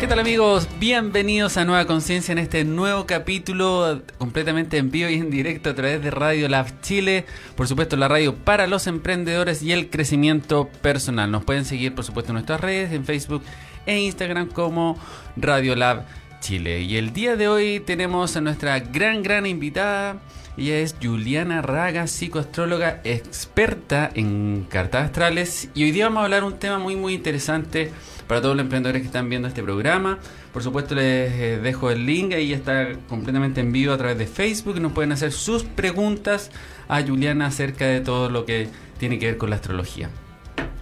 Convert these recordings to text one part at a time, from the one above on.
¿Qué tal amigos? Bienvenidos a Nueva Conciencia en este nuevo capítulo completamente en vivo y en directo a través de Radio Lab Chile. Por supuesto la radio para los emprendedores y el crecimiento personal. Nos pueden seguir por supuesto en nuestras redes, en Facebook e Instagram como Radio Lab Chile. Y el día de hoy tenemos a nuestra gran, gran invitada. Ella es Juliana Raga, psicoastróloga experta en cartas astrales. Y hoy día vamos a hablar un tema muy, muy interesante para todos los emprendedores que están viendo este programa. Por supuesto les eh, dejo el link, ahí está completamente en vivo a través de Facebook. Nos pueden hacer sus preguntas a Juliana acerca de todo lo que tiene que ver con la astrología.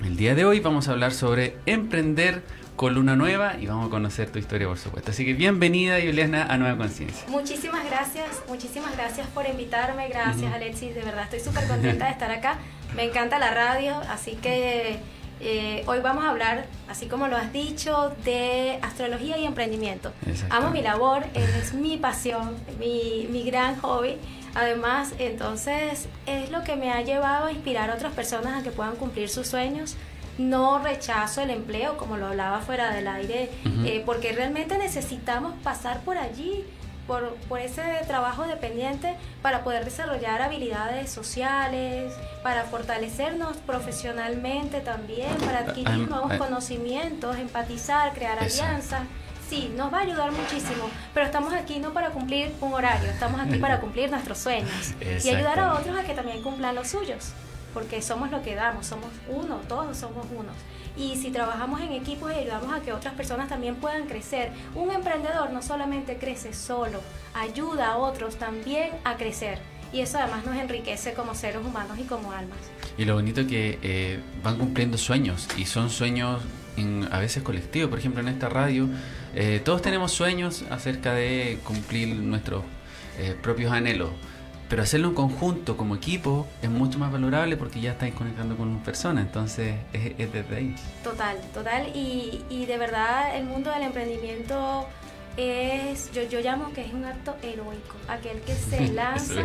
El día de hoy vamos a hablar sobre emprender con Luna Nueva y vamos a conocer tu historia, por supuesto. Así que bienvenida, Juliana, a Nueva Conciencia. Muchísimas gracias, muchísimas gracias por invitarme. Gracias, Alexis. De verdad, estoy súper contenta de estar acá. Me encanta la radio, así que eh, hoy vamos a hablar, así como lo has dicho, de astrología y emprendimiento. Amo mi labor, es mi pasión, mi, mi gran hobby. Además, entonces es lo que me ha llevado a inspirar a otras personas a que puedan cumplir sus sueños. No rechazo el empleo, como lo hablaba fuera del aire, eh, porque realmente necesitamos pasar por allí por, por, ese trabajo dependiente para poder desarrollar habilidades sociales, para fortalecernos profesionalmente también, para adquirir nuevos conocimientos, empatizar, crear alianzas. Sí, nos va a ayudar muchísimo, pero estamos aquí no para cumplir un horario, estamos aquí para cumplir nuestros sueños y ayudar a otros a que también cumplan los suyos, porque somos lo que damos, somos uno, todos somos uno y si trabajamos en equipos y ayudamos a que otras personas también puedan crecer. Un emprendedor no solamente crece solo, ayuda a otros también a crecer. Y eso además nos enriquece como seres humanos y como almas. Y lo bonito que eh, van cumpliendo sueños y son sueños a veces colectivos. Por ejemplo, en esta radio eh, todos tenemos sueños acerca de cumplir nuestros eh, propios anhelos. Pero hacerlo en conjunto, como equipo, es mucho más valorable porque ya estáis conectando con personas, entonces es, desde ahí. Total, total. Y, y, de verdad el mundo del emprendimiento es, yo, yo llamo que es un acto heroico, aquel que se lanza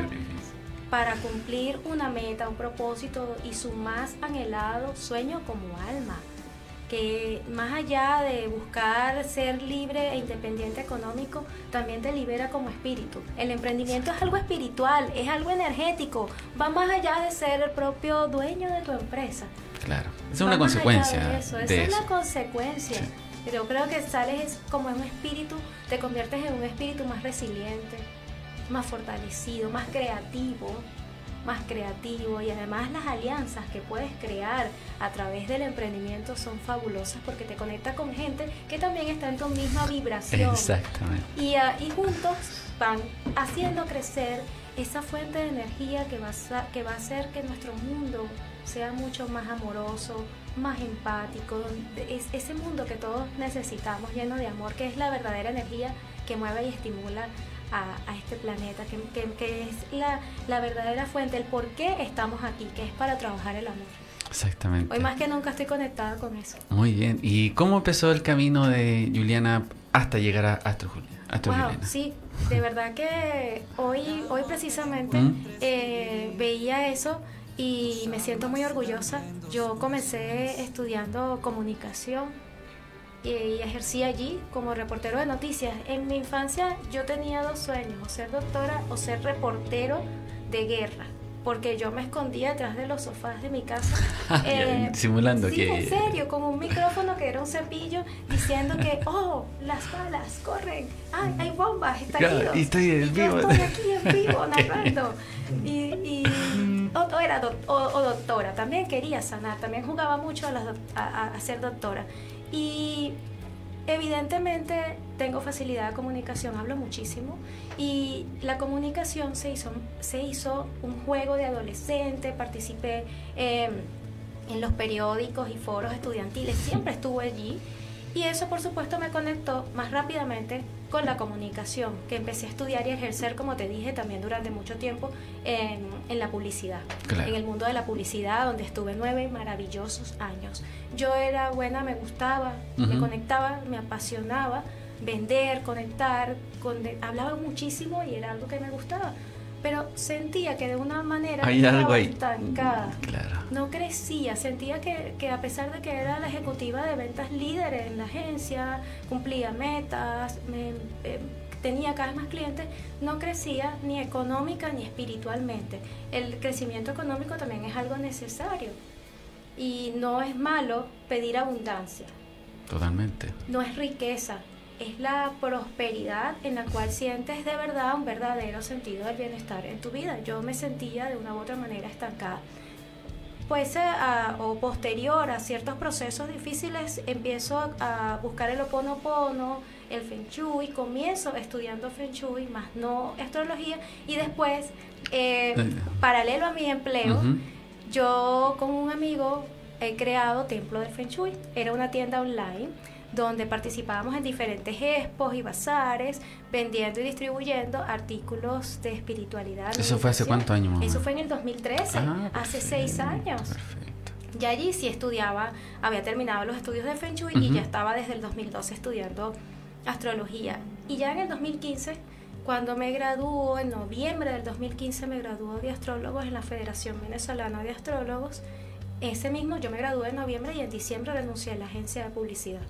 para cumplir una meta, un propósito y su más anhelado sueño como alma que más allá de buscar ser libre e independiente económico, también te libera como espíritu. El emprendimiento es algo espiritual, es algo energético, va más allá de ser el propio dueño de tu empresa. Claro, es una consecuencia. De eso. es una consecuencia. Yo creo que sales como un espíritu, te conviertes en un espíritu más resiliente, más fortalecido, más creativo, más creativo y además las alianzas que puedes crear a través del emprendimiento son fabulosas porque te conecta con gente que también está en tu misma vibración. Exactamente. Y, ah, y juntos van haciendo crecer esa fuente de energía que va, a, que va a hacer que nuestro mundo sea mucho más amoroso, más empático, es ese mundo que todos necesitamos, lleno de amor, que es la verdadera energía que mueve y estimula a, este planeta, que, es la, la, verdadera fuente, el por qué estamos aquí, que es para trabajar el amor. Exactamente. Hoy más que nunca estoy conectada con eso. Muy bien. ¿Y cómo empezó el camino de Juliana hasta llegar a Astro, Juliana? sí, de verdad que hoy, hoy precisamente ¿Mm? eh, veía eso y me siento muy orgullosa. Yo comencé estudiando comunicación y ejercí allí como reportero de noticias. En mi infancia yo tenía dos sueños, o ser doctora o ser reportero de guerra, porque yo me escondía detrás de los sofás de mi casa. eh, Simulando sí, que... En serio, con un micrófono que era un cepillo diciendo que, oh, las balas corren, ay, hay bombas, estallidos. y estoy en vivo. Yo estoy aquí en vivo narrando. Y, y o, era o, doctora, también quería sanar, también jugaba mucho a, a ser doctora. Y evidentemente tengo facilidad de comunicación, hablo muchísimo. Y la comunicación se hizo, se hizo un juego de adolescente, participé em, en los periódicos y foros estudiantiles, siempre estuve allí y eso por supuesto me conectó más rápidamente con la comunicación, que empecé a estudiar y a ejercer, como te dije, también durante mucho tiempo en, la publicidad, en el mundo de la publicidad, donde estuve nueve maravillosos años. Yo era buena, me gustaba, me conectaba, me apasionaba, vender, conectar, hablaba muchísimo y era algo que me gustaba. Pero sentía que de una manera Hay algo ahí. estancada. Claro. No crecía, sentía que, que a pesar de que era la ejecutiva de ventas líder en la agencia, cumplía metas, me- eh, tenía cada vez más clientes, no crecía ni económica ni espiritualmente. El crecimiento económico también es algo necesario y no es malo pedir abundancia Totalmente. no es riqueza, es la prosperidad en la cual sientes de verdad un verdadero sentido del bienestar en tu vida. Yo me sentía de una u otra manera estancada. Pues eh, a- o posterior a ciertos procesos difíciles empiezo a, a buscar el oponopono, el feng shui, comienzo estudiando feng shui, más no astrología y después eh, paralelo a mi empleo Ujú. yo con un amigo he creado Templo del Feng Shui. Era una tienda online donde participábamos en diferentes expos y bazares, vendiendo y distribuyendo artículos de espiritualidad. ¿Eso fue hace cuántos años Eso fue en el 2013, Ah, hace seis años. Perfecto. Ya allí sí estudiaba, había terminado los estudios de Feng Shui y ya estaba desde el 2012 estudiando astrología. Y ya en el 2015, cuando me graduó, en noviembre del 2015 me graduó de astrólogos en la Federación Venezolana de Astrólogos. Ese mismo, yo me gradué en noviembre y en diciembre renuncié a la agencia de publicidad.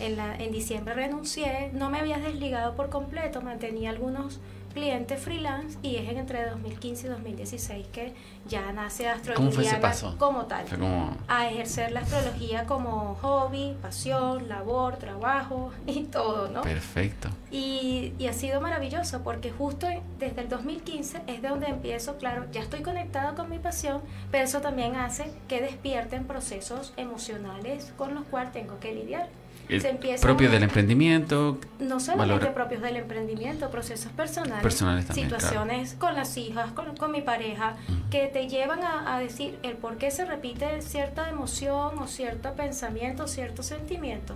En, la, en diciembre renuncié, no me había desligado por completo, mantenía algunos clientes freelance y es entre 2015 y 2016 que ya nace astrología como tal como... a ejercer la astrología como hobby, pasión, labor, trabajo y todo, ¿no? Perfecto. Y, y ha sido maravilloso porque justo desde el 2015 es de donde empiezo, claro, ya estoy conectada con mi pasión, pero eso también hace que despierten procesos emocionales con los cuales tengo que lidiar. El Se empieza propio a- del emprendimiento. No solamente propios del emprendimiento, procesos personales, Personales también, situaciones con las hijas, con, con mi pareja, que te llevan a, a decir el por qué se repite cierta emoción o cierto pensamiento, cierto sentimiento.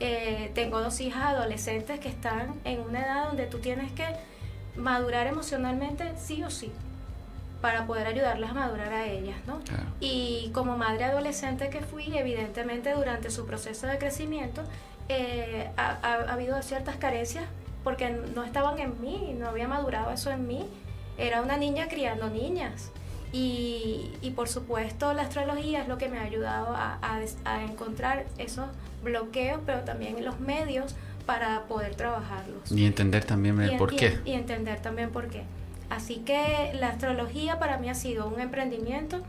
Eh, tengo dos hijas adolescentes que están en una edad donde tú tienes que madurar emocionalmente sí o sí para poder ayudarlas a madurar a ellas, ¿no? Claro. Y como madre adolescente que fui, evidentemente durante su proceso de crecimiento, eh, ha, ha- ha habido ciertas carencias porque no estaban en mí, no había madurado eso en mí. Era una niña criando niñas. Y, y por supuesto la astrología es lo que me ha ayudado a, a des- a encontrar esos bloqueos, pero también los medios para poder trabajarlos Y entender también el y, por y- qué. y entender también por qué. Así que la astrología para mí ha sido un emprendimiento,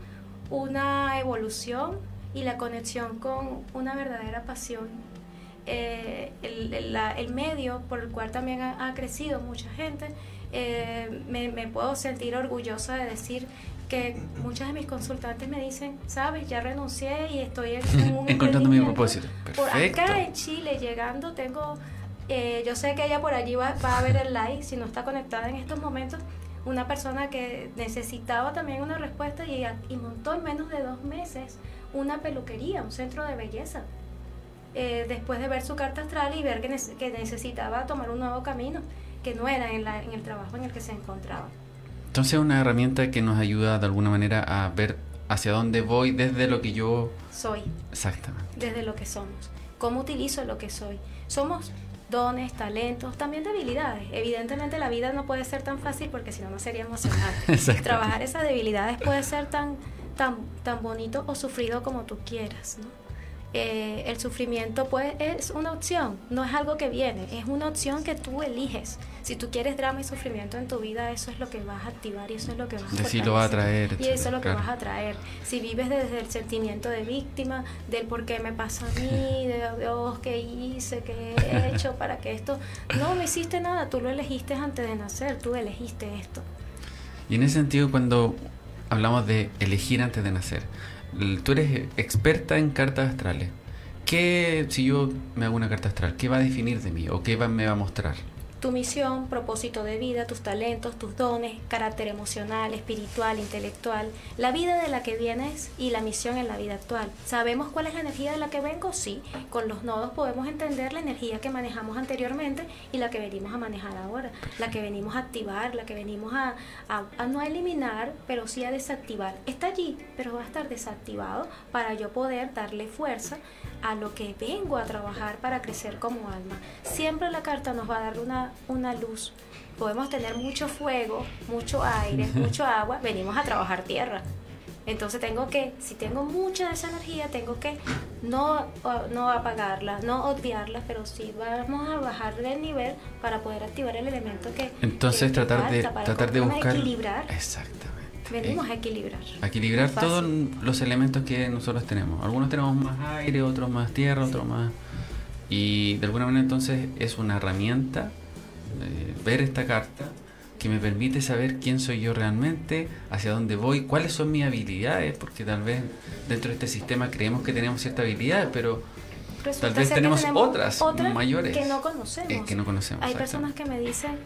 una evolución y la conexión con una verdadera pasión. Eh, el, el- la- el medio por el cual también ha, ha crecido mucha gente, eh, me, me puedo sentir orgullosa de decir que muchas de mis consultantes me dicen, sabes, ya renuncié y estoy en, un Encontrando mi emprendimiento". propósito. Por Perfecto. acá en Chile, llegando, tengo, eh, yo sé que ella por allí va, va a ver el live, si no está conectada en estos momentos, una persona que necesitaba también una respuesta y, y montó en menos de dos meses una peluquería, un centro de belleza. Eh, después de ver su carta astral y ver que, nece- que necesitaba tomar un nuevo camino, que no era en, la- en el trabajo en el que se encontraba. Entonces es una herramienta que nos ayuda de alguna manera a ver hacia dónde voy desde lo que yo... Soy. Exactamente. desde lo que somos, cómo utilizo lo que soy. Somos dones, talentos, también debilidades. Evidentemente la vida no puede ser tan fácil porque si no, no sería emocionante. Trabajar esas debilidades puede ser tan, tan, tan bonito o sufrido como tú quieras. ¿no? Eh, el sufrimiento puede, es una opción, no es algo que viene, es una opción que tú eliges. Si tú quieres drama y sufrimiento en tu vida, eso es lo que vas a activar y eso es lo que vas a De sí lo va a traer, Y eso es lo que claro. vas a traer. Si vives desde el sentimiento de víctima, del por qué me pasa a mí, de Dios, qué hice, qué he hecho para que esto... No, no hiciste nada, tú lo elegiste antes de nacer, tú elegiste esto. Y en ese sentido, cuando hablamos de elegir antes de nacer, tú eres experta en cartas astrales. ¿Qué, si yo me hago una carta astral, qué va a definir de mí o qué me va a mostrar? Tu misión, propósito de vida, tus talentos, tus dones, carácter emocional, espiritual, intelectual, la vida de la que vienes y la misión en la vida actual. ¿Sabemos cuál es la energía de la que vengo? Sí. Con los nodos podemos entender la energía que manejamos anteriormente y la que venimos a manejar ahora. La que venimos a activar, la que venimos a, no eliminar, pero sí a desactivar. Está allí, pero va a estar desactivado para yo poder darle fuerza a lo que vengo a trabajar para crecer como alma. Siempre la carta nos va a dar una una luz. Podemos tener mucho fuego, mucho aire, mucho agua, venimos a trabajar tierra. Entonces tengo que, si tengo mucha de esa energía, tengo que no, no apagarla, no obviarla, pero sí vamos a bajar el nivel para poder activar el elemento que... Entonces tratar, de, tratar de buscar... Equilibrar. Exactamente. Venimos a equilibrar. A equilibrar todos los elementos que nosotros tenemos. Algunos tenemos más aire, otros más tierra, otros más... Y de alguna manera entonces es una herramienta eh, ver esta carta que me permite saber quién soy yo realmente, hacia dónde voy, cuáles son mis habilidades, porque tal vez dentro de este sistema creemos que tenemos ciertas habilidades, pero tal vez tenemos, otras, mayores que no conocemos. Eh, que no conocemos. Hay personas que me dicen,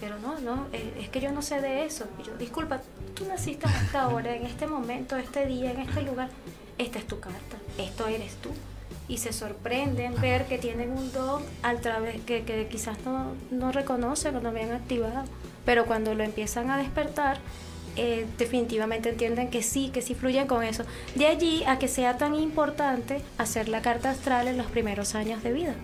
pero no, no, eh, es que yo no sé de eso. Y yo, disculpa, tú naciste hasta ahora, en este momento, este día, en este lugar. Esta es tu carta, esto eres tú y se sorprenden ver que tienen un don al través que, que quizás no, no reconocen o no habían activado pero cuando lo empiezan a despertar, eh, definitivamente entienden que sí, que sí fluyen con eso. De allí a que sea tan importante hacer la carta astral en los primeros años de vida.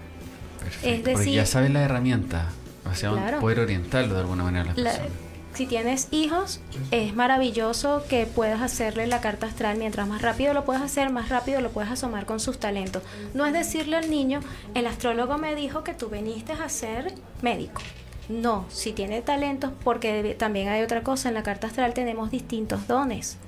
Es decir, Porque ya saben la herramienta, o sea, poder orientarlo de alguna manera a las Si tienes hijos, es maravilloso que puedas hacerle la carta astral. Mientras más rápido lo puedas hacer, más rápido lo puedes asomar con sus talentos. No es decirle al niño, el astrólogo me dijo que tú viniste a ser médico. No, si tiene talentos, porque también hay otra cosa, en la carta astral tenemos distintos dones.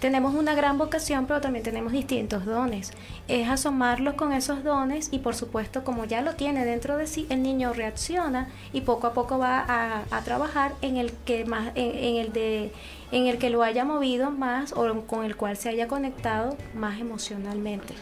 Tenemos una gran vocación, pero también tenemos distintos dones. Es asomarlos con esos dones y por supuesto, como ya lo tiene dentro de sí, el niño reacciona y poco a poco va a, trabajar en el que más, en, el de, en el que lo haya movido más o con el cual se haya conectado más emocionalmente.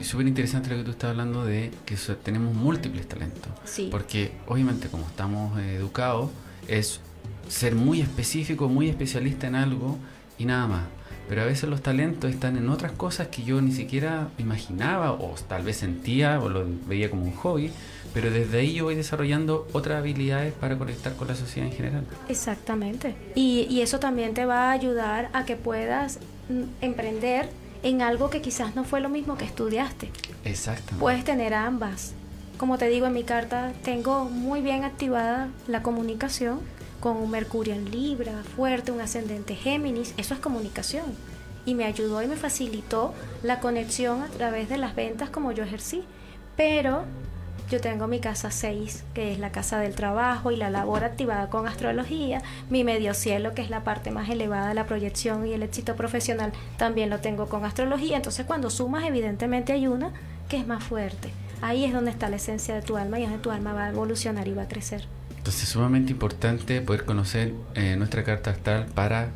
Es súper interesante lo que tú estás hablando de que tenemos múltiples talentos. Sí. Porque obviamente como estamos eh, educados es ser muy específico, muy especialista en algo y nada más pero a veces los talentos están en otras cosas que yo ni siquiera imaginaba o tal vez sentía o lo veía como un hobby, pero desde ahí yo voy desarrollando otras habilidades para conectar con la sociedad en general. Exactamente. Y, y eso también te va a ayudar a que puedas mm, emprender en algo que quizás no fue lo mismo que estudiaste. Exactamente. Puedes tener ambas. Como te digo en mi carta, tengo muy bien activada la comunicación con un Mercurio en Libra, fuerte, un ascendente Géminis, eso es comunicación. Y me ayudó y me facilitó la conexión a través de las ventas como yo ejercí. Pero yo tengo mi casa 6, que es la casa del trabajo y la labor activada con astrología. Mi medio cielo, que es la parte más elevada de la proyección y el éxito profesional, también lo tengo con astrología. Entonces cuando sumas, evidentemente hay una que es más fuerte. Ahí es donde está la esencia de tu alma y es donde tu alma va a evolucionar y va a crecer. Entonces es sumamente importante poder conocer eh, nuestra carta astral para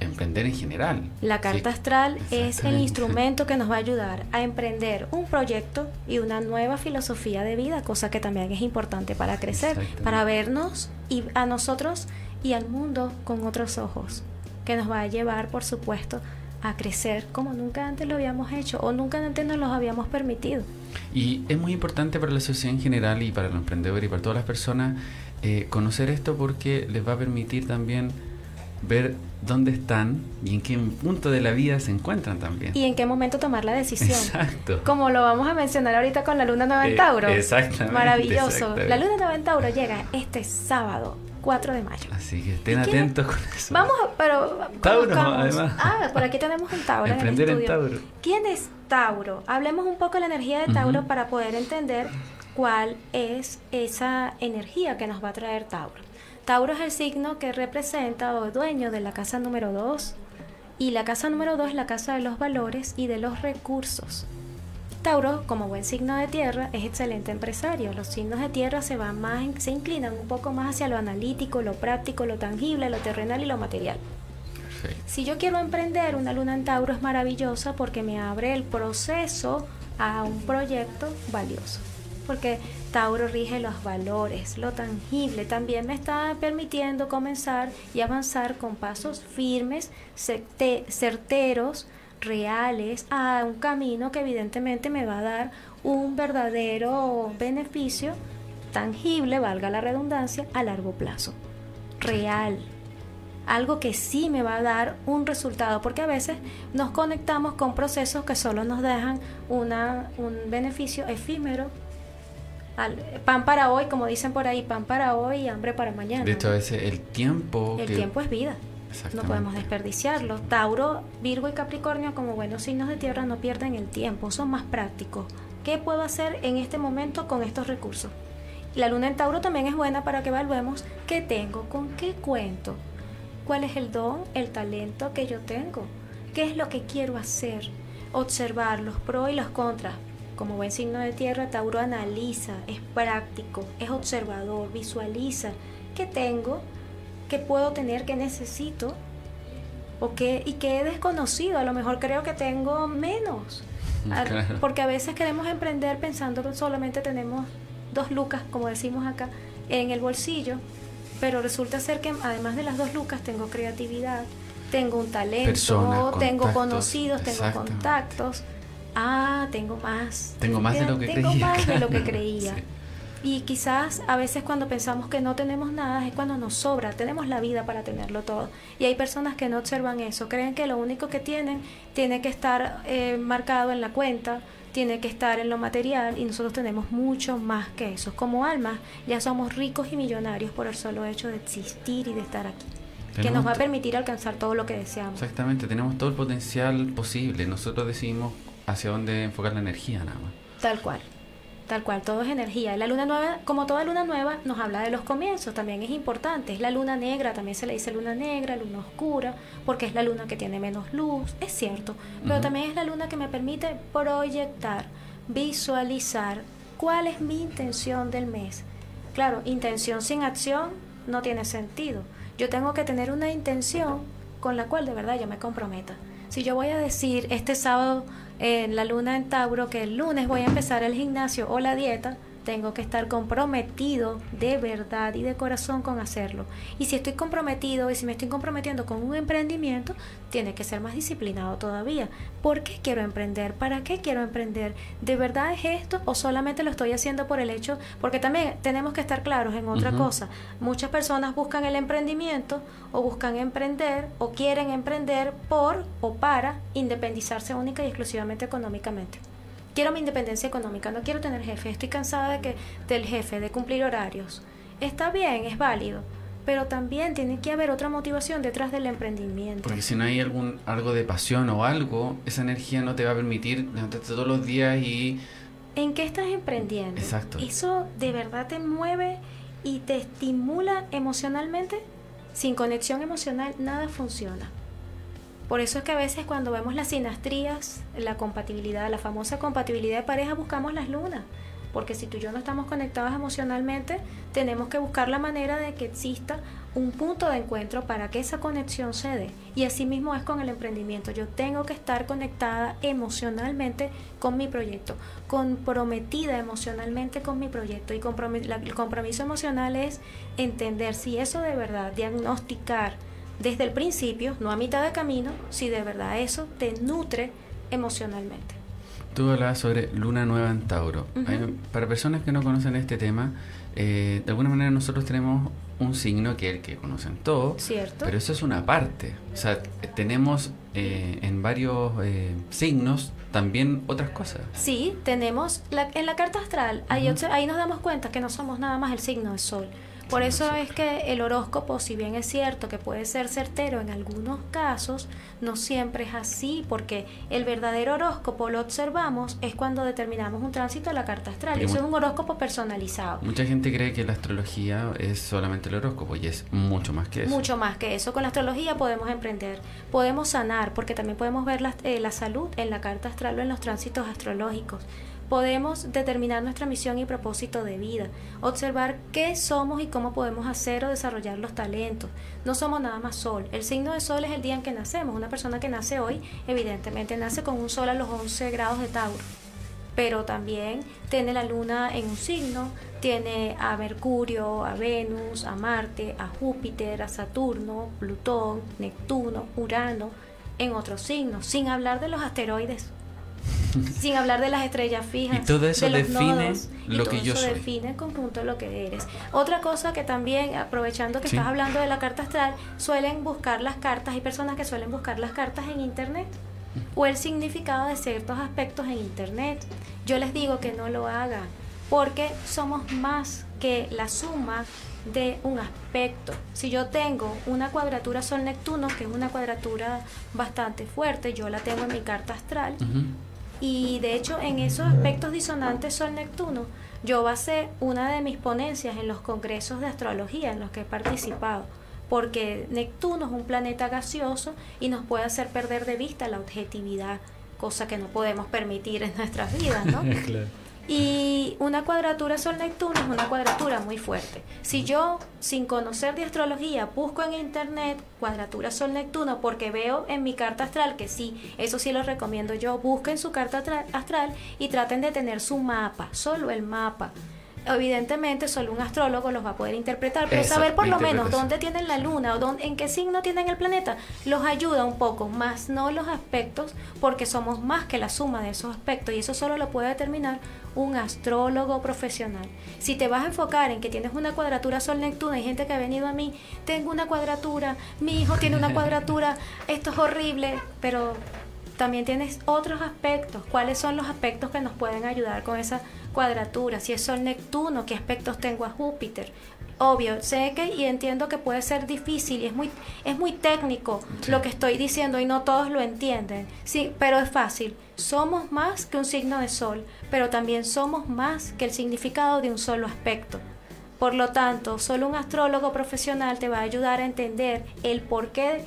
emprender en general. La carta astral es el instrumento que nos va a ayudar a emprender un proyecto y una nueva filosofía de vida, cosa que también es importante para crecer, para vernos y a nosotros y al mundo con otros ojos, que nos va a llevar, por supuesto, a crecer como nunca antes lo habíamos hecho o nunca antes nos lo habíamos permitido. Y es muy importante para la sociedad en general y para los emprendedores y para todas las personas eh, conocer esto porque les va a permitir también ver dónde están y en qué punto de la vida se encuentran también. Y en qué momento tomar la decisión. Exacto. Como lo vamos a mencionar ahorita con la luna nueva en eh, Tauro. exactamente. Maravilloso. La luna nueva en Tauro llega este sábado 4 de mayo. Así que estén atentos con eso. Vamos, pero Tauro, además. Ah, por aquí tenemos un Tauro. Emprender en, Tauro. ¿Quién es Tauro? Hablemos un poco de la energía de Tauro para poder entender cuál es esa energía que nos va a traer Tauro. Tauro es el signo que representa o dueño de la casa número 2 y la casa número 2 es la casa de los valores y de los recursos. Tauro, como buen signo de tierra, es excelente empresario. Los signos de tierra se van más, se inclinan un poco más hacia lo analítico, lo práctico, lo tangible, lo terrenal y lo material. Si yo quiero emprender, una luna en Tauro es maravillosa porque me abre el proceso a un proyecto valioso porque Tauro rige los valores, lo tangible. También me está permitiendo comenzar y avanzar con pasos firmes, certeros, reales, a un camino que evidentemente me va a dar un verdadero beneficio tangible, valga la redundancia, a largo plazo. Real. Algo que sí me va a dar un resultado, porque a veces nos conectamos con procesos que solo nos dejan una, un beneficio efímero pan para hoy, como dicen por ahí, pan para hoy y hambre para mañana. De hecho, a veces el tiempo... El tiempo es vida. No podemos desperdiciarlo. Tauro, Virgo y Capricornio, como buenos signos de tierra, no pierden el tiempo, son más prácticos. ¿Qué puedo hacer en este momento con estos recursos? La luna en Tauro también es buena para que evaluemos qué tengo, con qué cuento, cuál es el don, el talento que yo tengo, qué es lo que quiero hacer, observar los pros y los contras. Como buen signo de tierra, Tauro analiza, es práctico, es observador, visualiza qué tengo, qué puedo tener, qué necesito o qué, y qué he desconocido. A lo mejor creo que tengo menos. Porque a veces queremos emprender pensando que solamente tenemos dos lucas, como decimos acá, en el bolsillo, pero resulta ser que además de las dos lucas tengo creatividad, tengo un talento, tengo conocidos, tengo contactos. Ah, tengo más. Tengo más de lo que tengo creía. más de lo que creía. Y quizás a veces cuando pensamos que no tenemos nada es cuando nos sobra, tenemos la vida para tenerlo todo. Y hay personas que no observan eso, creen que lo único que tienen tiene que estar eh, marcado en la cuenta, tiene que estar en lo material y nosotros tenemos mucho más que eso. Como almas ya somos ricos y millonarios por el solo hecho de existir y de estar aquí. que nos va a permitir alcanzar todo lo que deseamos. Exactamente, tenemos todo el potencial posible. Nosotros decidimos hacia dónde enfocar la energía nada más. Tal cual. Tal cual, todo es energía. La luna nueva, como toda luna nueva, nos habla de los comienzos, también es importante. Es la luna negra, también se le dice luna negra, luna oscura, porque es la luna que tiene menos luz, es cierto. Pero también es la luna que me permite proyectar, visualizar cuál es mi intención del mes. Claro, intención sin acción no tiene sentido. Yo tengo que tener una intención con la cual de verdad yo me comprometa. Si yo voy a decir este sábado en la luna en Tauro que el lunes voy a empezar el gimnasio o la dieta, tengo que estar comprometido de verdad y de corazón con hacerlo. Y si estoy comprometido y si me estoy comprometiendo con un emprendimiento, tiene que ser más disciplinado todavía. ¿Por qué quiero emprender? ¿Para qué quiero emprender? ¿De verdad es esto o solamente lo estoy haciendo por el hecho? Porque también tenemos que estar claros en otra cosa. Muchas personas buscan el emprendimiento o buscan emprender o quieren emprender por o para independizarse única y exclusivamente económicamente quiero mi independencia económica, no quiero tener jefe, estoy cansada de que del jefe, de cumplir horarios. Está bien, es válido, pero también tiene que haber otra motivación detrás del emprendimiento. Porque si no hay algún algo de pasión o algo, esa energía no te va a permitir levantarte todos los días y ¿En qué estás emprendiendo? Exacto. ¿Eso de verdad te mueve y te estimula emocionalmente? Sin conexión emocional nada funciona. Por eso es que a veces cuando vemos las sinastrías, la compatibilidad, la famosa compatibilidad de pareja, buscamos las lunas. Porque si tú y yo no estamos conectados emocionalmente, tenemos que buscar la manera de que exista un punto de encuentro para que esa conexión se dé. Y así mismo es con el emprendimiento. Yo tengo que estar conectada emocionalmente con mi proyecto, comprometida emocionalmente con mi proyecto. Y el compromiso emocional es entender si eso de verdad, diagnosticar, desde el principio, no a mitad de camino, si de verdad eso te nutre emocionalmente. Tú hablabas sobre luna nueva en Tauro. para personas que no conocen este tema, eh, de alguna manera nosotros tenemos un signo que es el que conocen todos, ¿Cierto? pero eso es una parte. O sea, tenemos eh, en varios eh, signos también otras cosas. Sí, tenemos la, en la carta astral, ahí, ahí nos damos cuenta que no somos nada más el signo del sol. Por eso es que el horóscopo, si bien es cierto que puede ser certero en algunos casos, no siempre es así, porque el verdadero horóscopo lo observamos es cuando determinamos un tránsito a la carta astral. Eso es un horóscopo personalizado. Mucha gente cree que la astrología es solamente el horóscopo y es mucho más que eso. Mucho más que eso. Con la astrología podemos emprender, podemos sanar, porque también podemos ver la, eh, la salud en la carta astral o en los tránsitos astrológicos podemos determinar nuestra misión y propósito de vida, observar qué somos y cómo podemos hacer o desarrollar los talentos. No somos nada más sol. El signo de sol es el día en que nacemos. Una persona que nace hoy, evidentemente, nace con un sol a los 11 grados de Tauro. Pero también tiene la luna en un signo, tiene a Mercurio, a Venus, a Marte, a Júpiter, a Saturno, Plutón, Neptuno, Urano, en otros signos, sin hablar de los asteroides sin hablar de las estrellas fijas. Y todo eso define lo que yo soy. define el conjunto de lo que eres. Otra cosa que también, aprovechando que estás hablando de la carta astral, suelen buscar las cartas, hay personas que suelen buscar las cartas en internet o el significado de ciertos aspectos en internet. Yo les digo que no lo hagan. porque somos más que la suma de un aspecto. Si yo tengo una cuadratura Sol-Neptuno, que es una cuadratura bastante fuerte, yo la tengo en mi carta astral, y de hecho en esos aspectos disonantes Sol-Neptuno, yo basé una de mis ponencias en los congresos de astrología en los que he participado, porque Neptuno es un planeta gaseoso y nos puede hacer perder de vista la objetividad, cosa que no podemos permitir en nuestras vidas, ¿no? Y una cuadratura Sol-Neptuno es una cuadratura muy fuerte. Si yo, sin conocer de astrología, busco en internet cuadratura Sol-Neptuno porque veo en mi carta astral que sí, eso sí lo recomiendo yo, busquen su carta astral y traten de tener su mapa, solo el mapa evidentemente solo un astrólogo los va a poder interpretar, pero saber por lo menos dónde tienen la luna o dónde, en qué signo tienen el planeta los ayuda un poco, más no los aspectos, porque somos más que la suma de esos aspectos y eso solo lo puede determinar un astrólogo profesional. Si te vas a enfocar en que tienes una cuadratura Sol-Neptuno, hay gente que ha venido a mí, tengo una cuadratura, mi hijo tiene una cuadratura, esto es horrible, pero también tienes otros aspectos. ¿Cuáles son los aspectos que nos pueden ayudar con esa cuadratura? Si es Sol Neptuno, ¿qué aspectos tengo a Júpiter? Obvio, sé que y entiendo que puede ser difícil y es muy, es muy técnico lo que estoy diciendo y no todos lo entienden. Sí, pero es fácil. Somos más que un signo de sol, pero también somos más que el significado de un solo aspecto. Por lo tanto, solo un astrólogo profesional te va a ayudar a entender el porqué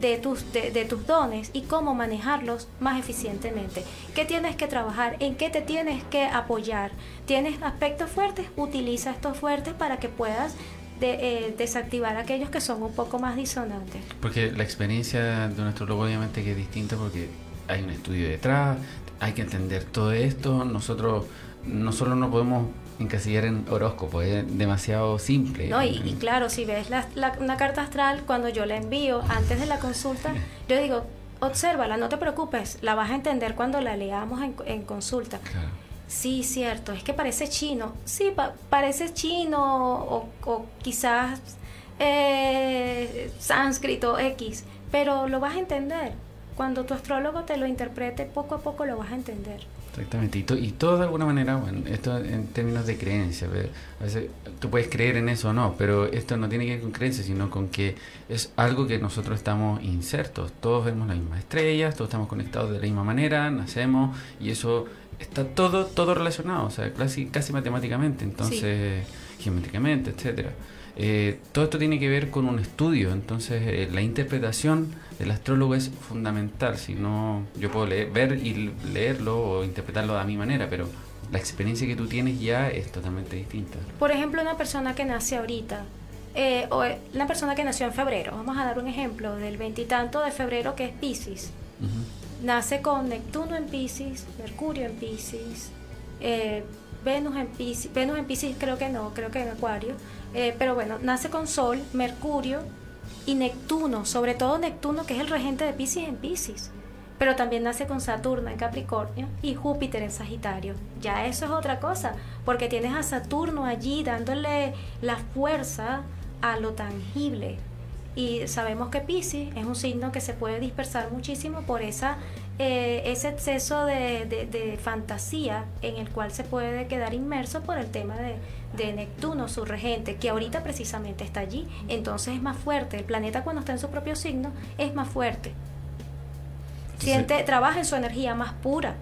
de tus, de, tus dones y cómo manejarlos más eficientemente. ¿Qué tienes que trabajar? ¿En qué te tienes que apoyar? ¿Tienes aspectos fuertes? Utiliza estos fuertes para que puedas de, eh, desactivar aquellos que son un poco más disonantes. Porque la experiencia de un astrólogo obviamente que es distinta porque hay un estudio detrás, hay que entender todo esto, nosotros no solo no podemos encasillar en horóscopo, es demasiado simple. No, y, claro, si ves la, una carta astral, cuando yo la envío antes de la consulta, yo digo, obsérvala, no te preocupes, la vas a entender cuando la leamos en, consulta. Sí, cierto, es que parece chino. Sí, parece chino o, quizás eh, sánscrito X, pero lo vas a entender. Cuando tu astrólogo te lo interprete, poco a poco lo vas a entender. Exactamente, y, todo de alguna manera, bueno, esto en términos de creencia, a veces tú puedes creer en eso o no, pero esto no tiene que ver con creencia, sino con que es algo que nosotros estamos insertos, todos vemos las mismas estrellas, todos estamos conectados de la misma manera, nacemos y eso está todo todo relacionado, o sea, casi, casi matemáticamente, entonces geométricamente, etcétera. Eh, todo esto tiene que ver con un estudio, entonces eh, la interpretación del astrólogo es fundamental. Si no, yo puedo leer, ver y leerlo o interpretarlo a mi manera, pero la experiencia que tú tienes ya es totalmente distinta. Por ejemplo, una persona que nace ahorita, eh, o una persona que nació en febrero, vamos a dar un ejemplo del veintitanto de febrero que es Pisces. Nace con Neptuno en Pisces, Mercurio en Pisces, Venus en Pisces, Venus en Pisces creo que no, creo que en Acuario, eh, pero bueno, nace con Sol, Mercurio y Neptuno, sobre todo Neptuno que es el regente de Pisces en Pisces, pero también nace con Saturno en Capricornio y Júpiter en Sagitario. Ya eso es otra cosa, porque tienes a Saturno allí dándole la fuerza a lo tangible. Y sabemos que Pisces es un signo que se puede dispersar muchísimo por esa eh, ese exceso de, fantasía en el cual se puede quedar inmerso por el tema de, Neptuno, su regente, que ahorita precisamente está allí, entonces es más fuerte. El planeta cuando está en su propio signo es más fuerte. Siente, trabaja en su energía más pura.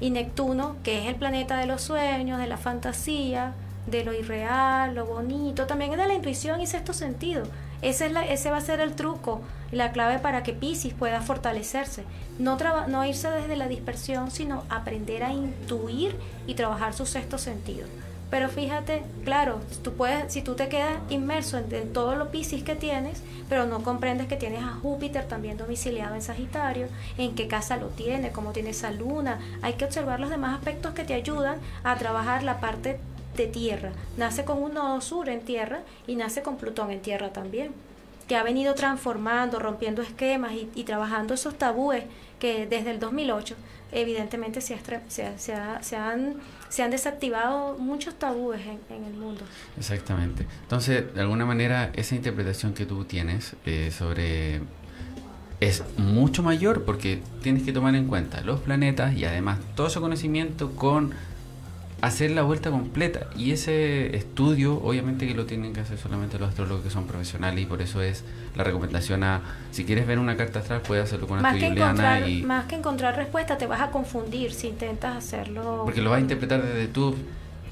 Y Neptuno, que es el planeta de los sueños, de la fantasía, de lo irreal, lo bonito, también es de la intuición y sexto sentido. Ese, es la, ese va a ser el truco, la clave para que Pisces pueda fortalecerse. No, no irse desde la dispersión, sino aprender a intuir y trabajar su sexto sentido. Pero fíjate, claro, tú puedes, si tú te quedas inmerso en, en todo lo Pisces que tienes, pero no comprendes que tienes a Júpiter también domiciliado en Sagitario, en qué casa lo tiene, cómo tiene esa luna, hay que observar los demás aspectos que te ayudan a trabajar la parte de tierra. Nace con un nodo sur en tierra y nace con Plutón en tierra también, que ha venido transformando, rompiendo esquemas y, trabajando esos tabúes que desde el 2008 evidentemente se, se, han, se han desactivado muchos tabúes en, el mundo. Exactamente. Entonces, de alguna manera, esa interpretación que tú tienes eh, sobre es mucho mayor porque tienes que tomar en cuenta los planetas y además todo ese conocimiento con hacer la vuelta completa. Y ese estudio, obviamente que lo tienen que hacer solamente los astrólogos que son profesionales y por eso es la recomendación a, si quieres ver una carta astral, puedes hacerlo con que Juliana y... Más que encontrar respuesta, te vas a confundir si intentas hacerlo. Porque lo vas a interpretar desde tu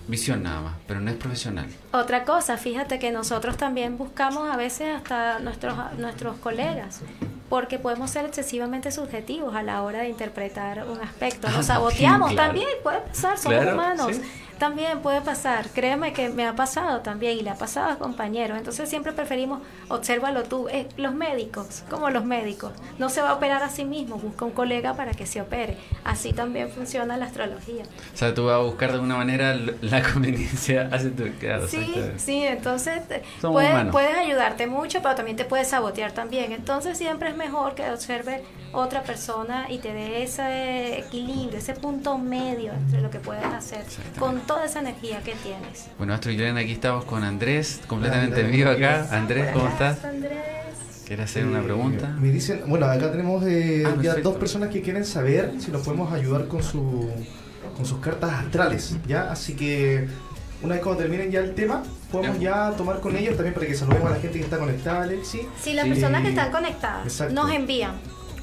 visión nada más, pero no es profesional. Otra cosa, fíjate que nosotros también buscamos a veces hasta nuestros, nuestros colegas, porque podemos ser excesivamente subjetivos a la hora de interpretar un aspecto. Nos Ah, saboteamos claro. también, puede pasar, somos Claro, humanos. sí. También puede pasar, créeme que me ha pasado también y le ha pasado a compañeros. Entonces siempre preferimos, obsérvalo tú, eh, los médicos, como los médicos, no se va a operar a sí mismo, busca un colega para que se opere. Así también funciona la astrología. O sea, tú vas a buscar de alguna manera la conveniencia hace tu claro, Sí, sí, entonces puedes, puedes ayudarte mucho, pero también te puedes sabotear también. Entonces siempre es mejor que observe otra persona y te dé ese equilibrio, ese punto medio entre lo que puedes hacer con toda esa energía que tienes. Bueno, Astro Juliana, aquí estamos con Andrés, completamente en Andrés, vivo ¿cómo acá. estás? Andrés, ¿cómo estás? Andrés. ¿Quieres hacer una Eh, pregunta? Me dicen, bueno, acá tenemos eh, Ah, ya dos personas que quieren saber si nos podemos ayudar con su con sus cartas astrales, ¿ya? Así que una vez cuando terminen ya el tema, podemos ya tomar con ellos también para que saludemos a la gente que está conectada, Alexi. Si las Sí. personas que están conectadas Exacto. nos envían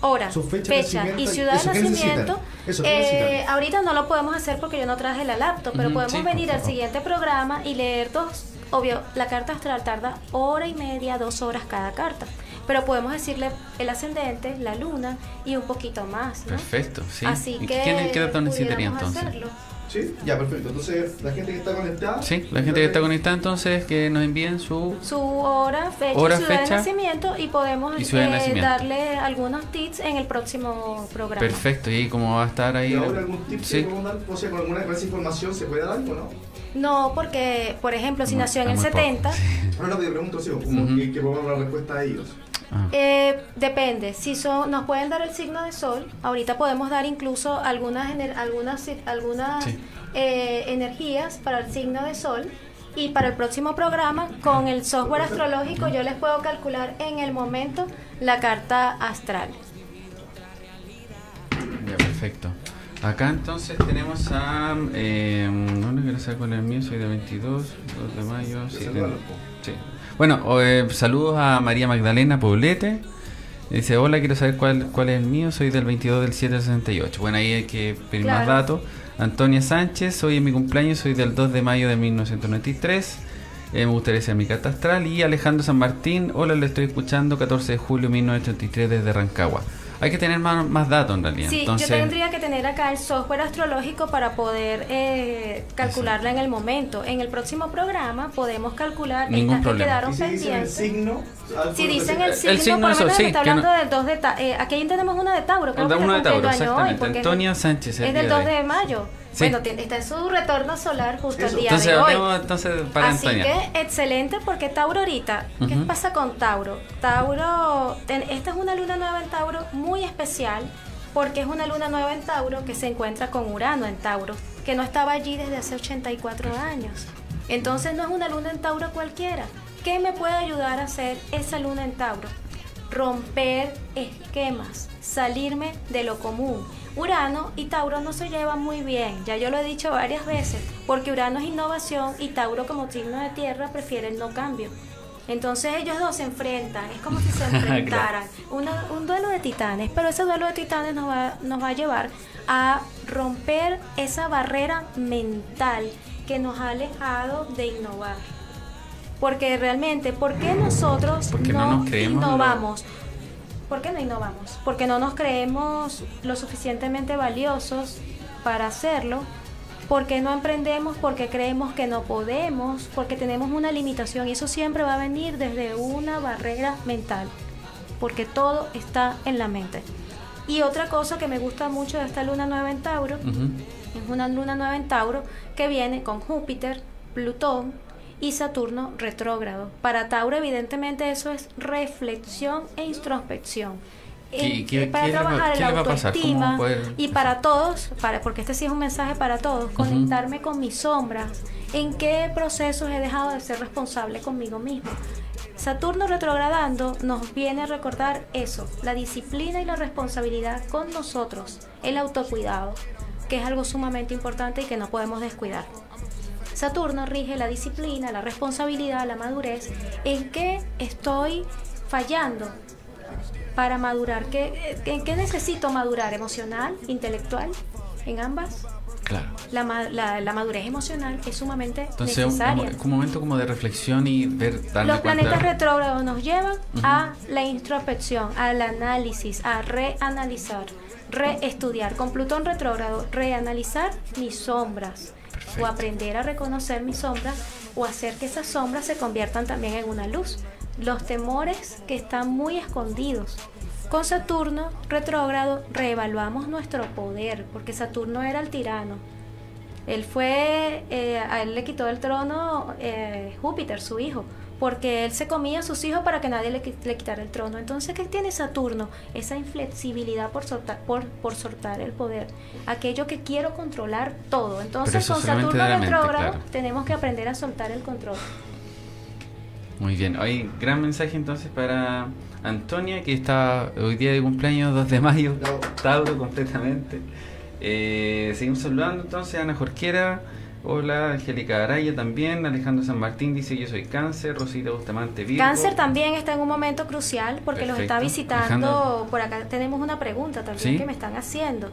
hora, Su fecha y ciudad de ¿qué nacimiento? Eso, ¿qué eh, ahorita no lo podemos hacer porque yo no traje la laptop, pero podemos sí, venir al siguiente programa y leer dos. Obvio, la carta astral tarda hora y media, dos horas cada carta. Pero podemos decirle el ascendente, la luna y un poquito más. ¿no? Perfecto, sí. Así ¿Y que ¿Quién, qué datos necesitaría entonces? hacerlo. Sí, ya, perfecto. Entonces, la gente que está conectada. Sí, la gente que está conectada entonces que nos envíen su... Su hora, fecha, Hora, y ciudad fecha. de nacimiento y podemos Y de eh, nacimiento. darle algunos tips en el próximo programa. Perfecto, y como va a estar ahí... ¿Y ahora algún tip Sí. que podemos dar? O sea, con alguna esa información se puede dar algo, ¿no? No, porque, por ejemplo, si nació en el muy poco, 70, sí. No, no, te pregunto, sí, que, que podamos dar la respuesta a ellos. Ah, eh, depende. Si son, nos pueden dar el signo de sol, ahorita podemos dar incluso algunas, algunas, algunas Sí. eh, energías para el signo de sol. Y para el próximo programa, con el software astrológico, yo les puedo calcular en el momento la carta astral. Ya, perfecto. Acá entonces tenemos a... Eh, no quiero saber cuál es el mío, soy de 22, 2 de mayo... sí, de- sí. Bueno, eh, saludos a María Magdalena Poblete. Dice, hola, quiero saber cuál, cuál es el mío, soy del 22 del 7 del 68. Bueno, ahí hay que pedir más Claro. datos. Antonia Sánchez, hoy es mi cumpleaños, soy del 2 de mayo de 1993. Eh, me gustaría ser mi carta astral. Y Alejandro San Martín, hola, le estoy escuchando, 14 de julio de 1983 desde Rancagua. Hay que tener más, más datos en realidad. Sí, Entonces, yo tendría que tener acá el software astrológico para poder eh, calcularla en el momento. En el próximo programa podemos calcular Ningún estas que problema. quedaron Y si dicen el pendientes. signo. Si dicen el signo, signo por lo menos sí, está que hablando no- del 2 de Ta- eh, aquí tenemos una de Tauro, creo que Uno de está Tauro, hoy, exactamente. Antonia del- Sánchez, el Es del día de 2 de, mayo. Sí. Bueno, tiene- está en su retorno solar justo Eso. el día entonces de hoy. hablemos entonces para Así que excelente porque Tauro ahorita, ¿qué pasa con Tauro? Tauro, ten- esta es una luna nueva en Tauro muy especial porque es una luna nueva en Tauro que se encuentra con Urano en Tauro, que no estaba allí desde hace 84 años. Entonces no es una luna en Tauro cualquiera. ¿Qué me puede ayudar a hacer esa luna en Tauro? Romper esquemas, salirme de lo común. Urano y Tauro no se llevan muy bien, ya yo lo he dicho varias veces, porque Urano es innovación y Tauro como signo de tierra prefiere el no cambio. Entonces ellos dos se enfrentan, es como si se enfrentaran, Una- un duelo de titanes, pero ese duelo de titanes nos va, nos va a llevar a romper esa barrera mental que nos ha alejado de innovar. Porque realmente, ¿por qué nosotros no no, nos creemos lo- innovamos? ¿Por qué no innovamos? Porque no nos creemos lo suficientemente valiosos para hacerlo. Porque no emprendemos, porque creemos que no podemos, porque tenemos una limitación y eso siempre va a venir desde una barrera mental, porque todo está en la mente. Y otra cosa que me gusta mucho de esta luna nueva en Tauro, es una luna nueva en Tauro que viene con Júpiter, Plutón y Saturno retrógrado. Para Tauro, evidentemente, eso es reflexión e introspección. ¿Qué- para qué trabajar la autoestima y para todos, para, porque este sí es un mensaje para todos, conectarme con mis sombras, en qué procesos he dejado de ser responsable conmigo mismo. Saturno retrogradando nos viene a recordar eso, la disciplina y la responsabilidad con nosotros, el autocuidado. que es algo sumamente importante y que no podemos descuidar. Saturno rige la disciplina, la responsabilidad, la madurez. ¿En qué estoy fallando para madurar? ¿Qué, ¿En qué necesito madurar? ¿Emocional? ¿Intelectual? ¿En ambas? Claro. La, la, madurez emocional es sumamente Entonces, necesaria. Un, un, momento como de reflexión y ver... Los planetas retrógrados nos llevan a la introspección, al análisis, a reanalizar, reestudiar. Con Plutón retrógrado, reanalizar mis sombras o aprender a reconocer mis sombras o hacer que esas sombras se conviertan también en una luz. Los temores que están muy escondidos. Con Saturno retrógrado reevaluamos nuestro poder, porque Saturno era el tirano. Él fue, eh, a él le quitó el trono eh, Júpiter, su hijo, porque él se comía a sus hijos para que nadie le, le, quitara el trono. Entonces, ¿qué tiene Saturno? Esa inflexibilidad por soltar, por, por soltar el poder. Aquello que quiero controlar todo. Entonces, con Saturno retrógrado claro. tenemos que aprender a soltar el control. Muy bien. Hoy, gran mensaje entonces para Antonia, que está hoy día de cumpleaños, 2 de mayo, Tauro completamente. Eh, seguimos saludando entonces a Ana Jorquera. Hola, Angélica Araya también, Alejandro San Martín dice yo soy cáncer, Rosita Bustamante Virgo. Cáncer también está en un momento crucial porque los está visitando, por acá tenemos una pregunta también ¿Sí? que me están haciendo.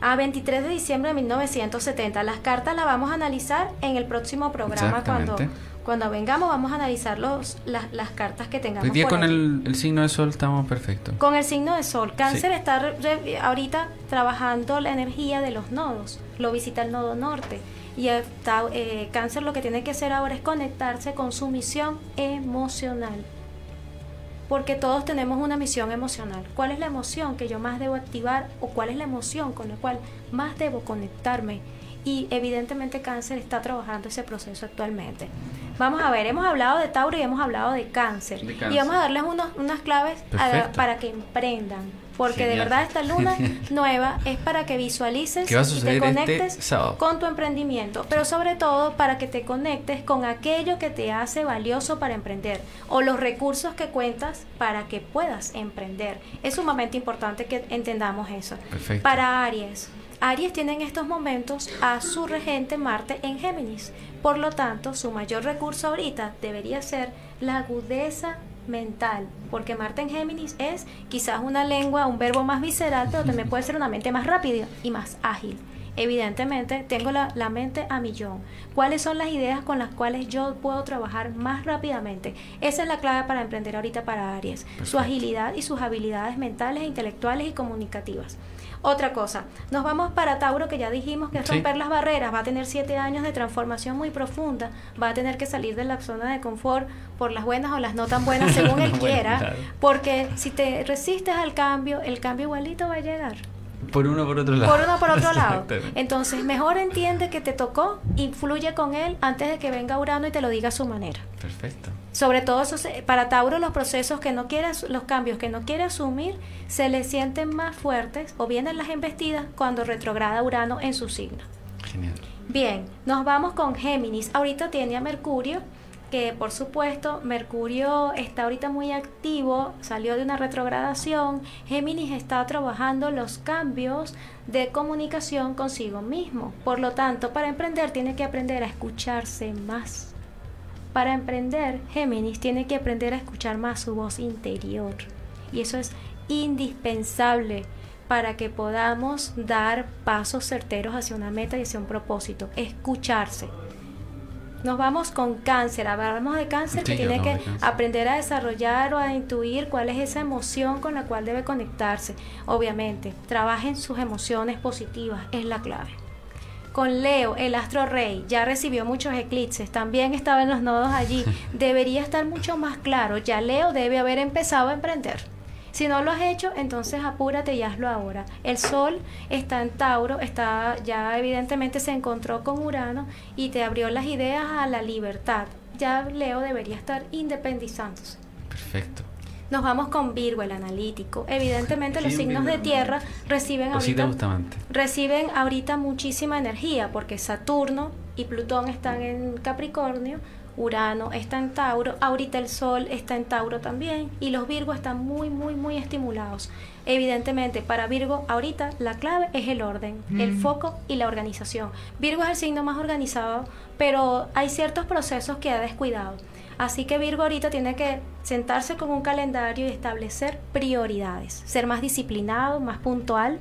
A 23 de diciembre de 1970, las cartas las vamos a analizar en el próximo programa cuando cuando vengamos vamos a analizar los, las, las cartas que tengamos. Hoy día con el, el, signo de sol estamos perfectos. Con el signo de sol. Cáncer Sí. está re- ahorita trabajando la energía de los nodos. Lo visita el nodo norte. Y está, eh, cáncer lo que tiene que hacer ahora es conectarse con su misión emocional. Porque todos tenemos una misión emocional. ¿Cuál es la emoción que yo más debo activar o cuál es la emoción con la cual más debo conectarme? Y evidentemente cáncer está trabajando ese proceso actualmente. Vamos a ver, hemos hablado de Tauro y hemos hablado de cáncer. De Y vamos a darles unos- unas claves a- para que emprendan. Porque de verdad esta luna nueva es para que visualices ¿Qué va a y te este conectes con tu emprendimiento, pero sobre todo para que te conectes con aquello que te hace valioso para emprender o los recursos que cuentas para que puedas emprender. Es sumamente importante que entendamos eso. Perfecto. Para Aries. Aries tiene en estos momentos a su regente Marte en Géminis. Por lo tanto, su mayor recurso ahorita debería ser la agudeza mental, porque Marte en Géminis es quizás una lengua, un verbo más visceral, pero también puede ser una mente más rápida y más ágil. Evidentemente, tengo la, la mente a millón. ¿Cuáles son las ideas con las cuales yo puedo trabajar más rápidamente? Esa es la clave para emprender ahorita para Aries. Su agilidad y sus habilidades mentales, intelectuales y comunicativas. Otra cosa, nos vamos para Tauro, que ya dijimos que es Sí. romper las barreras, va a tener siete años de transformación muy profunda, va a tener que salir de la zona de confort por las buenas o las no tan buenas, según él Bueno, quiera, claro. porque si te resistes al cambio, el cambio igualito va a llegar. Por uno por otro lado. Por uno por otro lado. Entonces, mejor entiende que te tocó y fluye con él antes de que venga Urano y te lo diga a su manera. Perfecto. Sobre todo eso para Tauro los procesos que no quiere los cambios que no quiere asumir se le sienten más fuertes o vienen las embestidas cuando retrograda Urano en su signo. Genial. Bien, nos vamos con Géminis. Ahorita tiene a Mercurio, que por supuesto Mercurio está ahorita muy activo, salió de una retrogradación. Géminis está trabajando los cambios de comunicación consigo mismo. Por lo tanto, para emprender tiene que aprender a escucharse más. Para emprender, Géminis tiene que aprender a escuchar más su voz interior. Y eso es indispensable para que podamos dar pasos certeros hacia una meta y hacia un propósito. Escucharse. Nos vamos con cáncer. Hablamos de cáncer que tiene que aprender a desarrollar o a intuir cuál es esa emoción con la cual debe conectarse. Obviamente, trabajen sus emociones positivas, es la clave. Con Leo, el astro rey, ya recibió muchos eclipses, también estaba en los nodos allí. Debería estar mucho más claro, ya Leo debe haber empezado a emprender. Si no lo has hecho, entonces apúrate y hazlo ahora. El Sol está en Tauro, está ya evidentemente se encontró con Urano y te abrió las ideas a la libertad. Ya Leo debería estar independizándose. Perfecto. Nos vamos con Virgo, el analítico. Evidentemente los signos de tierra reciben ahorita Bustamante. reciben ahorita muchísima energía porque Saturno y Plutón están en Capricornio, Urano está en Tauro, ahorita el Sol está en Tauro también y los Virgos están muy, muy, muy estimulados. Evidentemente, para Virgo ahorita la clave es el orden, el Mm. foco y la organización. Virgo es el signo más organizado, pero hay ciertos procesos que ha descuidado. Así que Virgo ahorita tiene que sentarse con un calendario y establecer prioridades, ser más disciplinado, más puntual.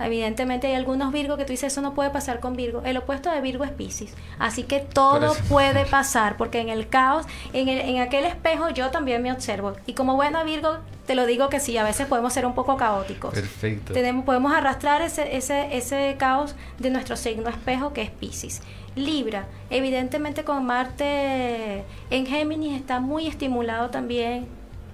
Evidentemente hay algunos Virgo que tú dices eso no puede pasar con Virgo. El opuesto de Virgo es Pisces. Así que todo puede pasar porque en el caos, en, el- en aquel espejo yo también me observo. Y como buena Virgo te lo digo que sí, a veces podemos ser un poco caóticos. Perfecto. Tenemos, podemos arrastrar ese, ese, ese caos de nuestro signo espejo que es Pisces. Libra, evidentemente con Marte en Géminis está muy estimulado también.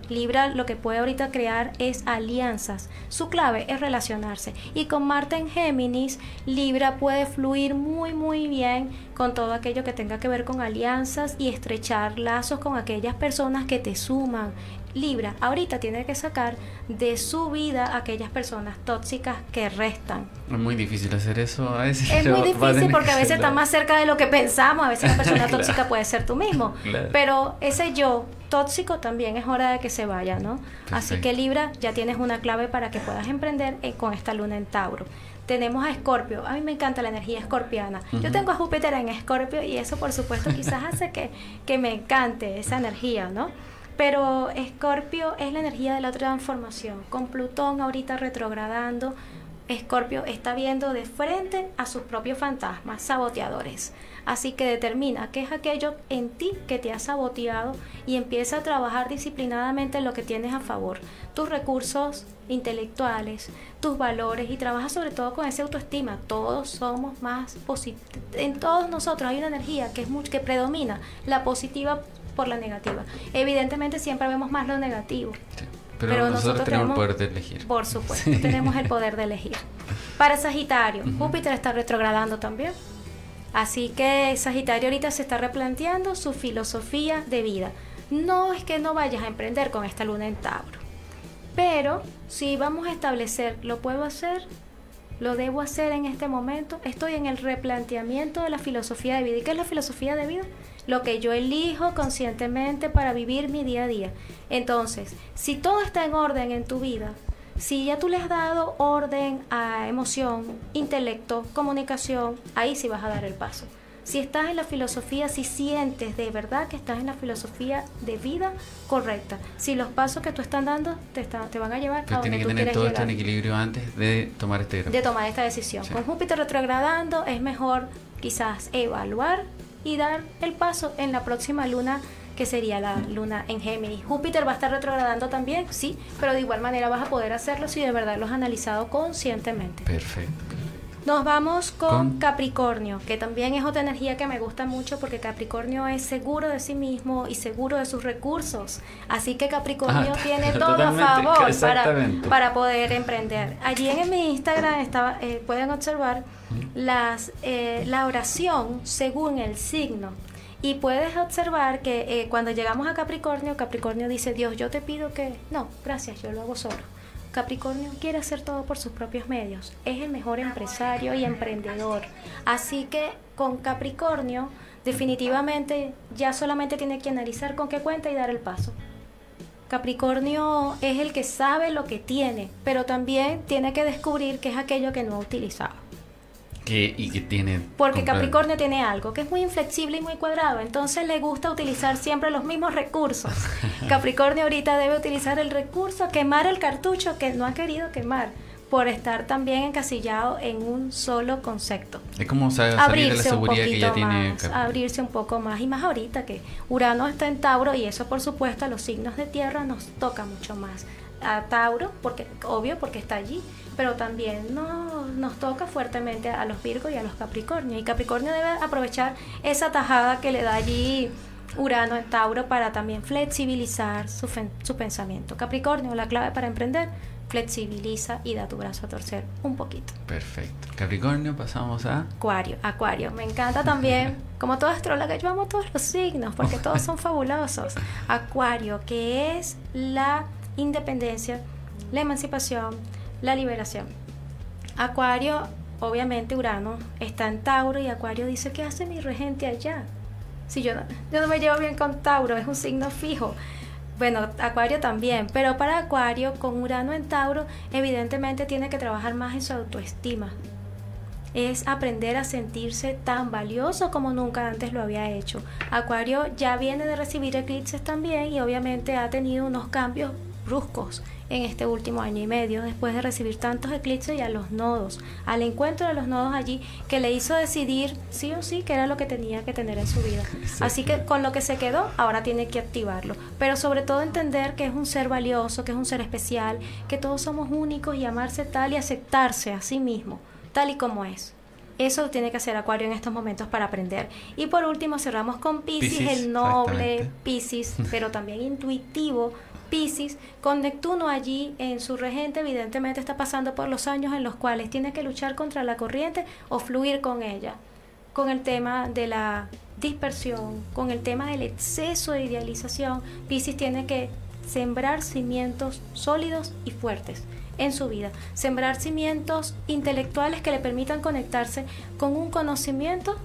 Libra lo que puede ahorita crear es alianzas. Su clave es relacionarse. Y con Marte en Géminis, Libra puede fluir muy muy bien con todo aquello que tenga que ver con alianzas y estrechar lazos con aquellas personas que te suman. Libra ahorita tiene que sacar de su vida a aquellas personas tóxicas que restan. Es muy difícil hacer eso a veces. Es muy a difícil porque que a veces está más cerca de lo que pensamos, a veces la persona Claro. tóxica puede ser tú mismo, Claro. pero ese yo tóxico también es hora de que se vaya, ¿no? Así que Libra ya tienes una clave para que puedas emprender eh, con esta luna en Tauro. Tenemos a Escorpio, a mí me encanta la energía escorpiana. Yo tengo a Júpiter en Escorpio y eso por supuesto quizás hace que, que me encante esa energía, ¿no? Pero Escorpio es la energía de la transformación. Con Plutón ahorita retrogradando, Escorpio está viendo de frente a sus propios fantasmas, saboteadores. Así que determina qué es aquello en ti que te ha saboteado y empieza a trabajar disciplinadamente en lo que tienes a favor. Tus recursos intelectuales, tus valores y trabaja sobre todo con esa autoestima. Todos somos más positivos. En todos nosotros hay una energía que es que predomina la positiva por la negativa. Evidentemente siempre vemos más lo negativo. Sí. Pero, Pero nosotros, nosotros tenemos el poder de elegir. Por supuesto, Sí. tenemos el poder de elegir. Para Sagitario, Ujú. Júpiter está retrogradando también. Así que Sagitario ahorita se está replanteando su filosofía de vida. No es que no vayas a emprender con esta luna en Tauro, pero si vamos a establecer, ¿lo puedo hacer? ¿Lo debo hacer en este momento? Estoy en el replanteamiento de la filosofía de vida. ¿Y qué es la filosofía de vida? Lo que yo elijo conscientemente para vivir mi día a día. Entonces, si todo está en orden en tu vida, si ya tú le has dado orden a emoción, intelecto, comunicación, ahí sí vas a dar el paso. Si estás en la filosofía, si sientes de verdad que estás en la filosofía de vida correcta, si los pasos que tú estás dando te, está- te van a llevar Pero a donde tiene que tú tener todo esto en equilibrio antes de tomar este de tomar esta decisión. Sí. Con Júpiter retrogradando es mejor quizás evaluar y dar el paso en la próxima luna que sería la luna en Géminis. Júpiter va a estar retrogradando también, sí, pero de igual manera vas a poder hacerlo si de verdad lo has analizado conscientemente. Perfecto. Nos vamos con, Con- Capricornio, que también es otra energía que me gusta mucho porque Capricornio es seguro de sí mismo y seguro de sus recursos. Así que Capricornio Ah, tiene todo a favor para, para poder emprender. Allí en mi Instagram estaba, eh, pueden observar las, eh, la oración según el signo. Y puedes observar que eh, cuando llegamos a Capricornio, Capricornio dice, Dios, yo te pido que... No, gracias, yo lo hago solo. Capricornio quiere hacer todo por sus propios medios. Es el mejor empresario y emprendedor. Así que con Capricornio definitivamente ya solamente tiene que analizar con qué cuenta y dar el paso. Capricornio es el que sabe lo que tiene, pero también tiene que descubrir qué es aquello que no ha utilizado. Que, y que tiene... Porque comprar- Capricornio tiene algo que es muy inflexible y muy cuadrado, entonces le gusta utilizar siempre los mismos recursos. Capricornio ahorita debe utilizar el recurso, quemar el cartucho que no ha querido quemar, por estar también encasillado en un solo concepto. Es como de la Abrirse un que ya poquito tiene... más, abrirse un poco más, y más ahorita que Urano está en Tauro y eso por supuesto a los signos de tierra nos toca mucho más. A Tauro, porque obvio porque está allí, pero también no- nos toca fuertemente a los Virgos y a los Capricornio. Y Capricornio debe aprovechar esa tajada que le da allí Urano en Tauro para también flexibilizar su, su pensamiento. Capricornio, la clave para emprender, flexibiliza y da tu brazo a torcer un poquito. Perfecto. Capricornio, pasamos a... Acuario, Acuario. Me encanta también, como toda astróloga, yo amo todos los signos porque todos son fabulosos. Acuario, que es la independencia, la emancipación, la liberación. Acuario, obviamente Urano está en Tauro y Acuario dice, ¿qué hace mi regente allá? Si yo no, yo no me llevo bien con Tauro, es un signo fijo. Bueno, Acuario también, pero para Acuario con Urano en Tauro evidentemente tiene que trabajar más en su autoestima. Es aprender a sentirse tan valioso como nunca antes lo había hecho. Acuario ya viene de recibir eclipses también y obviamente ha tenido unos cambios bruscos en este último año y medio, después de recibir tantos eclipses y a los nodos, al encuentro de los nodos allí, que le hizo decidir sí o sí que era lo que tenía que tener en su vida. Así que con lo que se quedó, ahora tiene que activarlo. Pero sobre todo entender que es un ser valioso, que es un ser especial, que todos somos únicos y amarse tal y aceptarse a sí mismo, tal y como es. Eso tiene que hacer Acuario en estos momentos para aprender. Y por último cerramos con Pisces, el noble Pisces, pero también intuitivo, Pisces, con Neptuno allí en su regente, evidentemente está pasando por los años en los cuales tiene que luchar contra la corriente o fluir con ella, con el tema de la dispersión, con el tema del exceso de idealización. Pisces tiene que sembrar cimientos sólidos y fuertes en su vida, sembrar cimientos intelectuales que le permitan conectarse con un conocimiento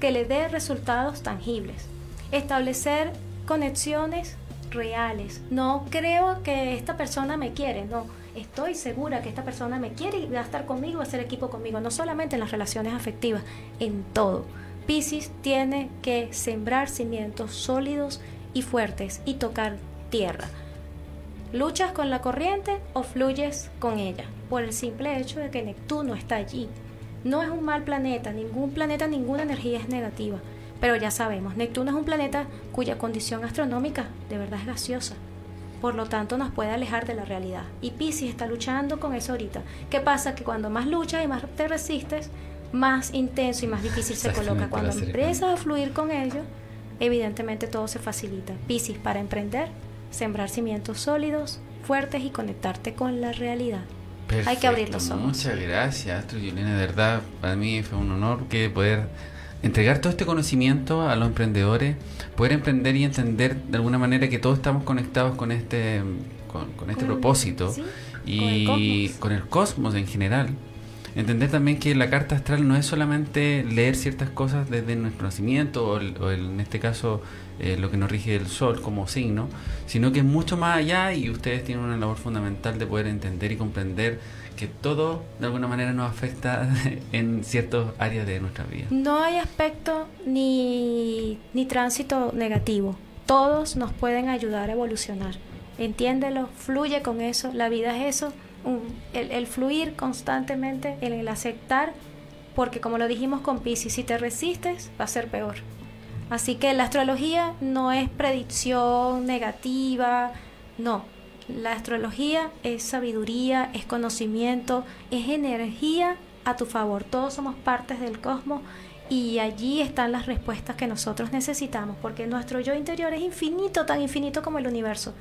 que le dé resultados tangibles, establecer conexiones reales. No creo que esta persona me quiere, no. Estoy segura que esta persona me quiere y va a estar conmigo, va a hacer equipo conmigo, no solamente en las relaciones afectivas, en todo. Pisces tiene que sembrar cimientos sólidos y fuertes y tocar tierra. ¿Luchas con la corriente o fluyes con ella? Por el simple hecho de que Neptuno está allí. No es un mal planeta, ningún planeta, ninguna energía es negativa. Pero ya sabemos, Neptuno es un planeta cuya condición astronómica de verdad es gaseosa. Por lo tanto, nos puede alejar de la realidad. Y Pisces está luchando con eso ahorita. ¿Qué pasa? Que cuando más luchas y más te resistes, más intenso y más difícil se coloca. Cuando empiezas a fluir con ello, evidentemente todo se facilita. Pisces para emprender, sembrar cimientos sólidos, fuertes y conectarte con la realidad. Hay que abrir los ojos. Muchas gracias, Astro De verdad, para mí fue un honor que poder entregar todo este conocimiento a los emprendedores, poder emprender y entender de alguna manera que todos estamos conectados con este, con, este propósito y con el, cosmos en general. Entender también que la carta astral no es solamente leer ciertas cosas desde nuestro nacimiento o, en este caso eh, lo que nos rige el sol como signo, sino que es mucho más allá y ustedes tienen una labor fundamental de poder entender y comprender que todo de alguna manera nos afecta en ciertas áreas de nuestra vida. No hay aspecto ni, ni tránsito negativo. Todos nos pueden ayudar a evolucionar. Entiéndelo, fluye con eso. La vida es eso, el, el, fluir constantemente, el, el aceptar, porque como lo dijimos con Pisces, si te resistes va a ser peor. Así que la astrología no es predicción negativa, no, la astrología es sabiduría, es conocimiento, es energía a tu favor. Todos somos partes del cosmos y allí están las respuestas que nosotros necesitamos, porque nuestro yo interior es infinito, tan infinito como el universo.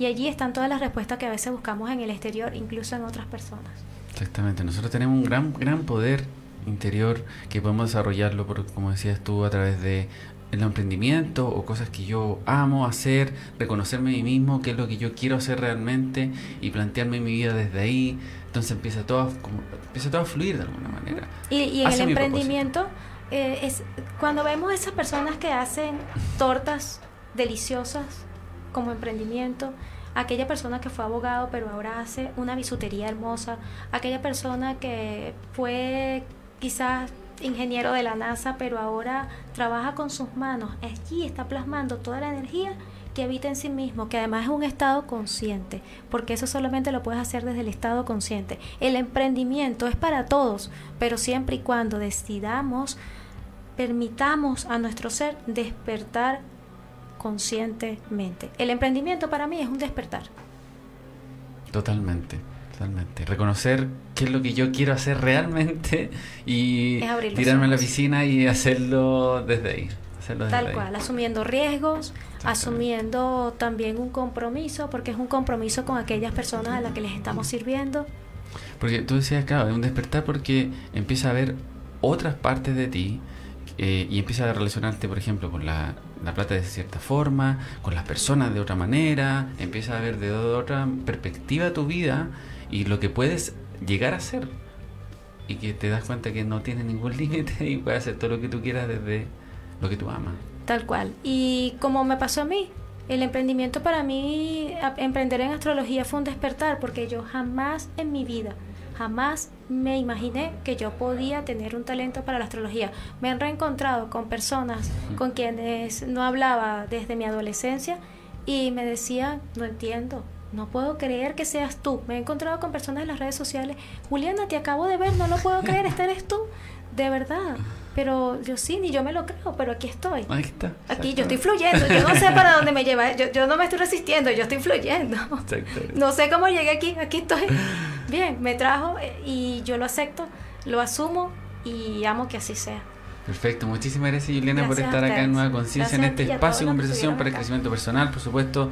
Y allí están todas las respuestas que a veces buscamos en el exterior, incluso en otras personas. Exactamente, nosotros tenemos un gran, gran poder interior que podemos desarrollarlo, por, como decías tú, a través de el emprendimiento o cosas que yo amo hacer, reconocerme a mí mismo, qué es lo que yo quiero hacer realmente y plantearme mi vida desde ahí. Entonces empieza todo a, como, empieza todo a fluir de alguna manera. Y, en el emprendimiento, eh, es cuando vemos esas personas que hacen tortas deliciosas como emprendimiento, aquella persona que fue abogado pero ahora hace una bisutería hermosa, aquella persona que fue quizás ingeniero de la NASA, pero ahora trabaja con sus manos. Allí está plasmando toda la energía que habita en sí mismo, que además es un estado consciente, porque eso solamente lo puedes hacer desde el estado consciente. El emprendimiento es para todos, pero siempre y cuando decidamos, permitamos a nuestro ser despertar conscientemente. El emprendimiento para mí es un despertar. Totalmente. Totalmente. Reconocer qué es lo que yo quiero hacer realmente y tirarme a la piscina y hacerlo desde ahí. Tal cual, asumiendo riesgos, asumiendo también un compromiso, porque es un compromiso con aquellas personas a las que les estamos sirviendo. Porque tú decías, claro, es un despertar porque empieza a ver otras partes de ti eh, y empieza a relacionarte, por ejemplo, con la, la, plata de cierta forma, con las personas de otra manera, empieza a ver de otra perspectiva tu vida y lo que puedes llegar a ser y que te das cuenta que no tienes ningún límite y puedes hacer todo lo que tú quieras desde lo que tú amas. Tal cual. Y como me pasó a mí, el emprendimiento para mí, emprender en astrología fue un despertar, porque yo jamás en mi vida, jamás me imaginé que yo podía tener un talento para la astrología. Me han reencontrado con personas con quienes no hablaba desde mi adolescencia y me decían, no entiendo, no puedo creer que seas tú. Me he encontrado con personas en las redes sociales, Juliana, te acabo de ver, no lo puedo creer, esta eres tú, de verdad. Pero yo sí, ni yo me lo creo, pero aquí estoy. Aquí está. Aquí yo estoy fluyendo. Yo no sé para dónde me lleva. Yo, yo no me estoy resistiendo, yo estoy fluyendo. No sé cómo llegué aquí. Aquí estoy. Bien, me trajo eh, y yo lo acepto, lo asumo y amo que así sea. Perfecto, muchísimas gracias Juliana por estar acá en Nueva Conciencia, en este espacio de conversación para el crecimiento personal. Por supuesto,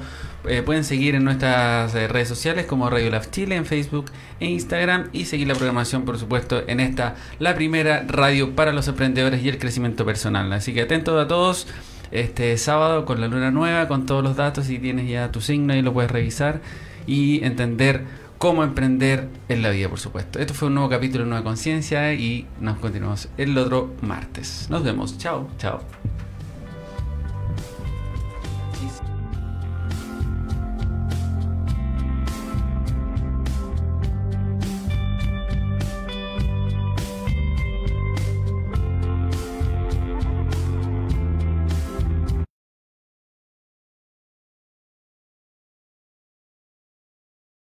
eh, pueden seguir en nuestras eh, redes sociales como Radio Lab Chile en Facebook e Instagram y seguir la programación, por supuesto, en esta, la primera radio para los emprendedores y el crecimiento personal. Así que atentos a todos este sábado con la luna nueva, con todos los datos, si tienes ya tu signo y lo puedes revisar y entender cómo emprender en la vida, por supuesto. Esto fue un nuevo capítulo de Nueva Conciencia y nos continuamos el otro martes. Nos vemos. Chao, chao.